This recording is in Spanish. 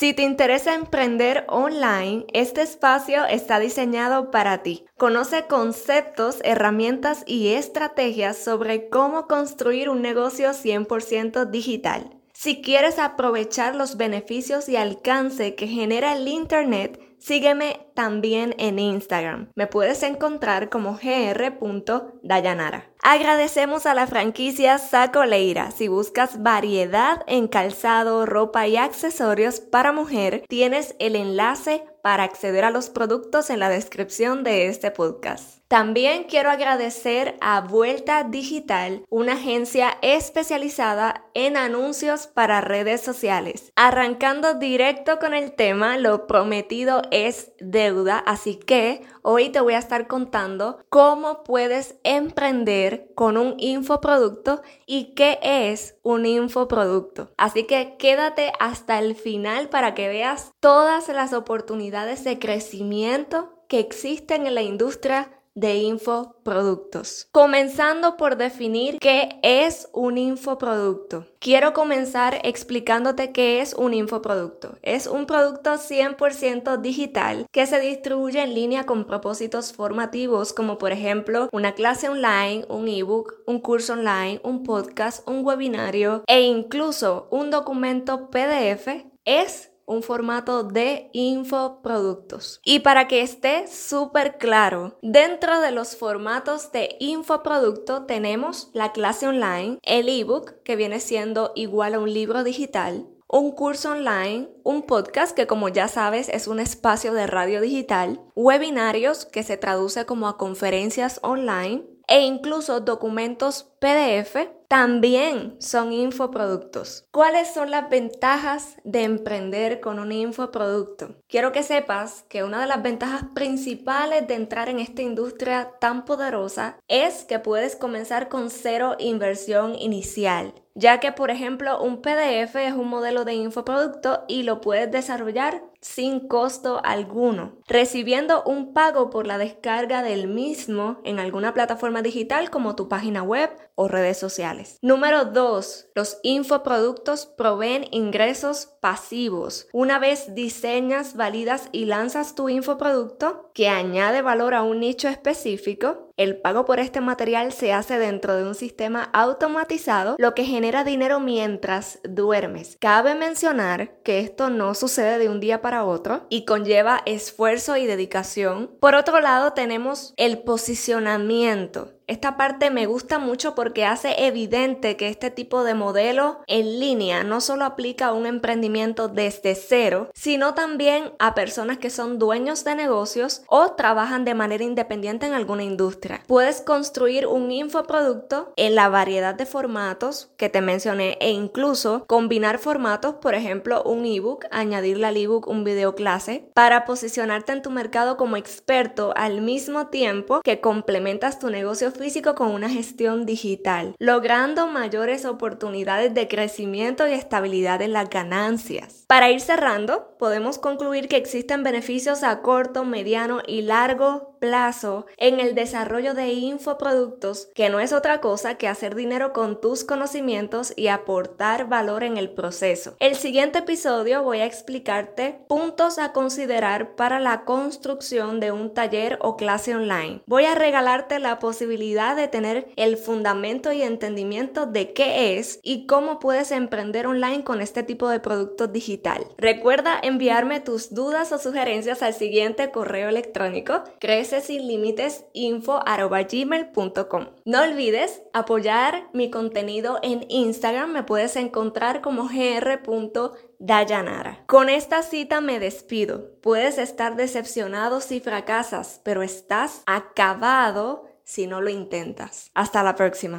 Si te interesa emprender online, este espacio está diseñado para ti. Conoce conceptos, herramientas y estrategias sobre cómo construir un negocio 100% digital. Si quieres aprovechar los beneficios y alcance que genera el Internet, sígueme también en Instagram. Me puedes encontrar como gr.dayanara. Agradecemos a la franquicia Saco Leira. Si buscas variedad en calzado, ropa y accesorios para mujer, tienes el enlace para acceder a los productos en la descripción de este podcast. También quiero agradecer a Vuelta Digital, una agencia especializada en anuncios para redes sociales. Arrancando directo con el tema, lo prometido es deuda, así que hoy te voy a estar contando cómo puedes emprender con un infoproducto y qué es un infoproducto. Así que quédate hasta el final para que veas todas las oportunidades de crecimiento que existen en la industria de infoproductos. Comenzando por definir qué es un infoproducto. Quiero comenzar explicándote qué es un infoproducto. Es un producto 100% digital que se distribuye en línea con propósitos formativos como por ejemplo una clase online, un ebook, un curso online, un podcast, un webinario e incluso un documento PDF. Es un formato de infoproductos. Y para que esté súper claro, dentro de los formatos de infoproducto tenemos la clase online, el ebook que viene siendo igual a un libro digital, un curso online, un podcast que como ya sabes es un espacio de radio digital, webinarios que se traduce como a conferencias online e incluso documentos PDF también son infoproductos. ¿Cuáles son las ventajas de emprender con un infoproducto? Quiero que sepas que una de las ventajas principales de entrar en esta industria tan poderosa es que puedes comenzar con cero inversión inicial ya que por ejemplo un PDF es un modelo de infoproducto y lo puedes desarrollar sin costo alguno, recibiendo un pago por la descarga del mismo en alguna plataforma digital como tu página web o redes sociales. Número 2. Los infoproductos proveen ingresos pasivos. Una vez diseñas, validas y lanzas tu infoproducto que añade valor a un nicho específico, el pago por este material se hace dentro de un sistema automatizado, lo que genera dinero mientras duermes. Cabe mencionar que esto no sucede de un día para otro y conlleva esfuerzo y dedicación. Por otro lado, tenemos el posicionamiento. Esta parte me gusta mucho porque hace evidente que este tipo de modelo en línea no solo aplica a un emprendimiento desde cero, sino también a personas que son dueños de negocios o trabajan de manera independiente en alguna industria. Puedes construir un infoproducto en la variedad de formatos que te mencioné e incluso combinar formatos, por ejemplo, un ebook, añadirle al ebook un video clase para posicionarte en tu mercado como experto al mismo tiempo que complementas tu negocio físico con una gestión digital, logrando mayores oportunidades de crecimiento y estabilidad en las ganancias. Para ir cerrando, podemos concluir que existen beneficios a corto, mediano y largo plazo en el desarrollo de infoproductos, que no es otra cosa que hacer dinero con tus conocimientos y aportar valor en el proceso. El siguiente episodio voy a explicarte puntos a considerar para la construcción de un taller o clase online. Voy a regalarte la posibilidad de tener el fundamento y entendimiento de qué es y cómo puedes emprender online con este tipo de productos digitales Recuerda enviarme tus dudas o sugerencias al siguiente correo electrónico crecesinlimitesinfo.gmail.com No olvides apoyar mi contenido en Instagram, me puedes encontrar como gr.dayanara. Con esta cita me despido. Puedes estar decepcionado si fracasas, pero estás acabado si no lo intentas. Hasta la próxima.